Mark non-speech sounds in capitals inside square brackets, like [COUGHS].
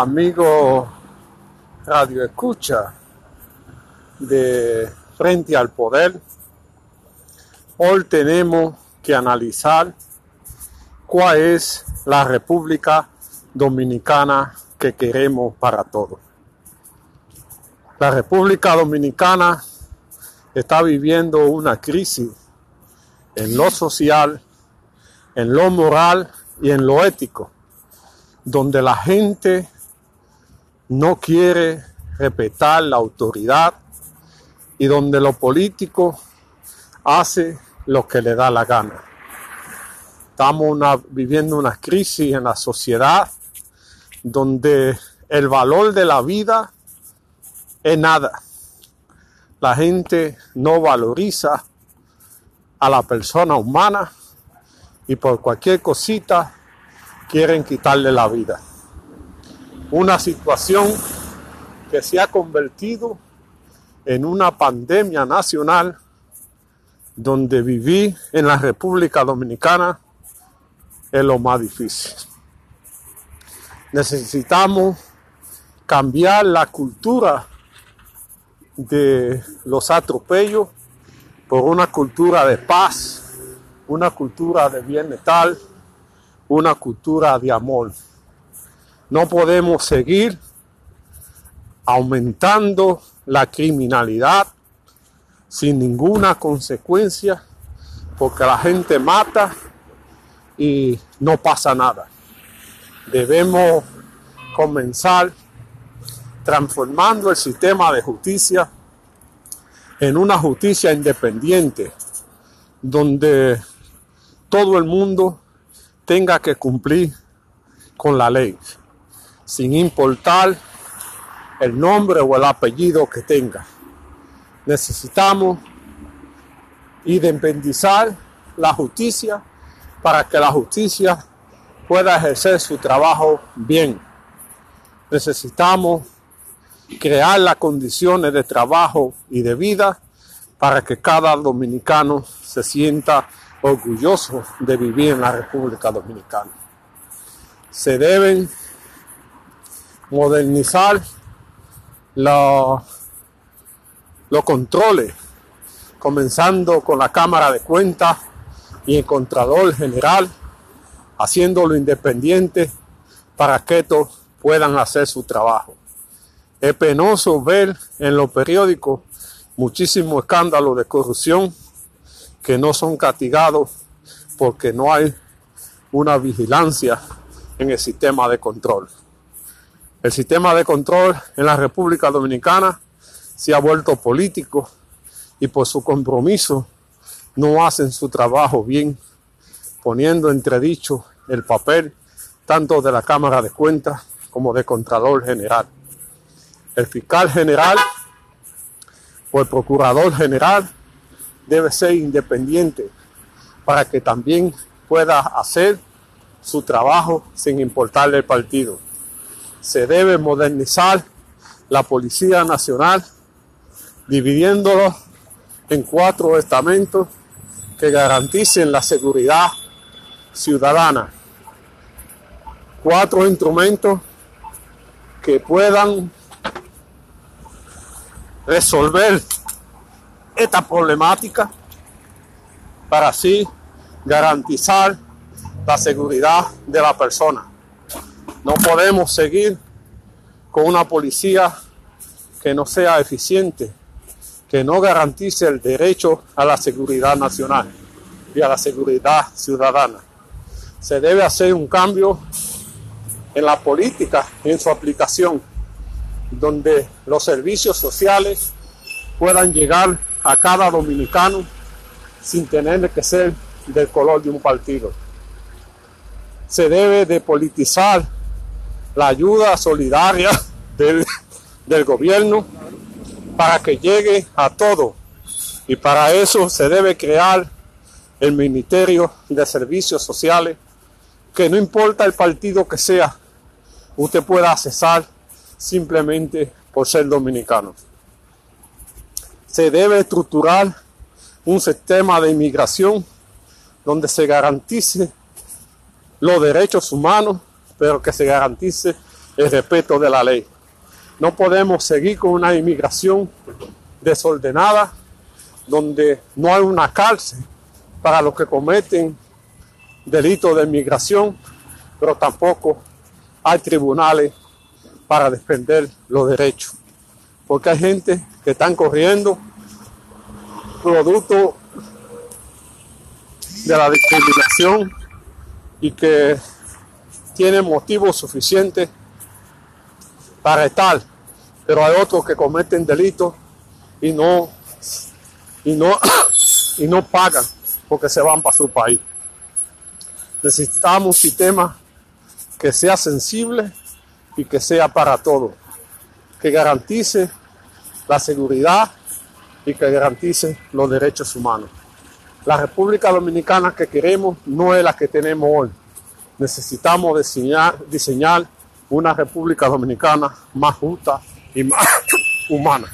amigo radio escucha de frente al poder, hoy tenemos que analizar cuál es la República Dominicana que queremos para todos. La República Dominicana está viviendo una crisis en lo social, en lo moral y en lo ético, donde la gente no quiere respetar la autoridad y donde lo político hace lo que le da la gana. Estamos viviendo una crisis en la sociedad donde el valor de la vida es nada. La gente no valoriza a la persona humana y por cualquier cosita quieren quitarle la vida. Una situación que se ha convertido en una pandemia nacional donde viví en la República Dominicana es lo más difícil. Necesitamos cambiar la cultura de los atropellos por una cultura de paz, una cultura de bienestar, una cultura de amor. No podemos seguir aumentando la criminalidad sin ninguna consecuencia porque la gente mata y no pasa nada. Debemos comenzar transformando el sistema de justicia en una justicia independiente, donde todo el mundo tenga que cumplir con la ley, sin importar el nombre o el apellido que tenga. Necesitamos independizar la justicia para que la justicia pueda ejercer su trabajo bien. Necesitamos crear las condiciones de trabajo y de vida para que cada dominicano se sienta orgulloso de vivir en la República Dominicana. Se deben modernizar los, controles, comenzando con la Cámara de Cuentas y el Contralor General, haciéndolo independiente para que estos puedan hacer su trabajo. Es penoso ver en los periódicos muchísimos escándalos de corrupción que no son castigados porque no hay una vigilancia en el sistema de control. El sistema de control en la República Dominicana se ha vuelto político y por su compromiso no hacen su trabajo bien, poniendo entredicho el papel tanto de la Cámara de Cuentas como de Contralor General el fiscal general o el procurador general debe ser independiente para que también pueda hacer su trabajo sin importarle el partido. Se debe modernizar la Policía Nacional dividiéndolo en cuatro estamentos que garanticen la seguridad ciudadana. Cuatro instrumentos que puedan resolver esta problemática para así garantizar la seguridad de la persona. No podemos seguir con una policía que no sea eficiente, que no garantice el derecho a la seguridad nacional y a la seguridad ciudadana. Se debe hacer un cambio en la política en su aplicación donde los servicios sociales puedan llegar a cada dominicano sin tener que ser del color de un partido. Se debe de politizar la ayuda solidaria [LAUGHS] del, gobierno para que llegue a todo. Y para eso se debe crear el Ministerio de Servicios Sociales, que no importa el partido que sea, usted pueda accesar simplemente por ser dominicano. Se debe estructurar un sistema de inmigración donde se garantice los derechos humanos, pero que se garantice el respeto de la ley. No podemos seguir con una inmigración desordenada donde no hay una cárcel para los que cometen delitos de inmigración, pero tampoco hay tribunales para defender los derechos. Porque hay gente que están corriendo producto de la discriminación y que tienen motivos suficientes para estar, pero hay otros que cometen delitos y no y no [COUGHS] y no pagan porque se van para su país. Necesitamos un sistema que sea sensible y que sea para todos, que garantice la seguridad y que garantice los derechos humanos. La República Dominicana que queremos no es la que tenemos hoy. Necesitamos diseñar, una República Dominicana más justa y más [LAUGHS] humana.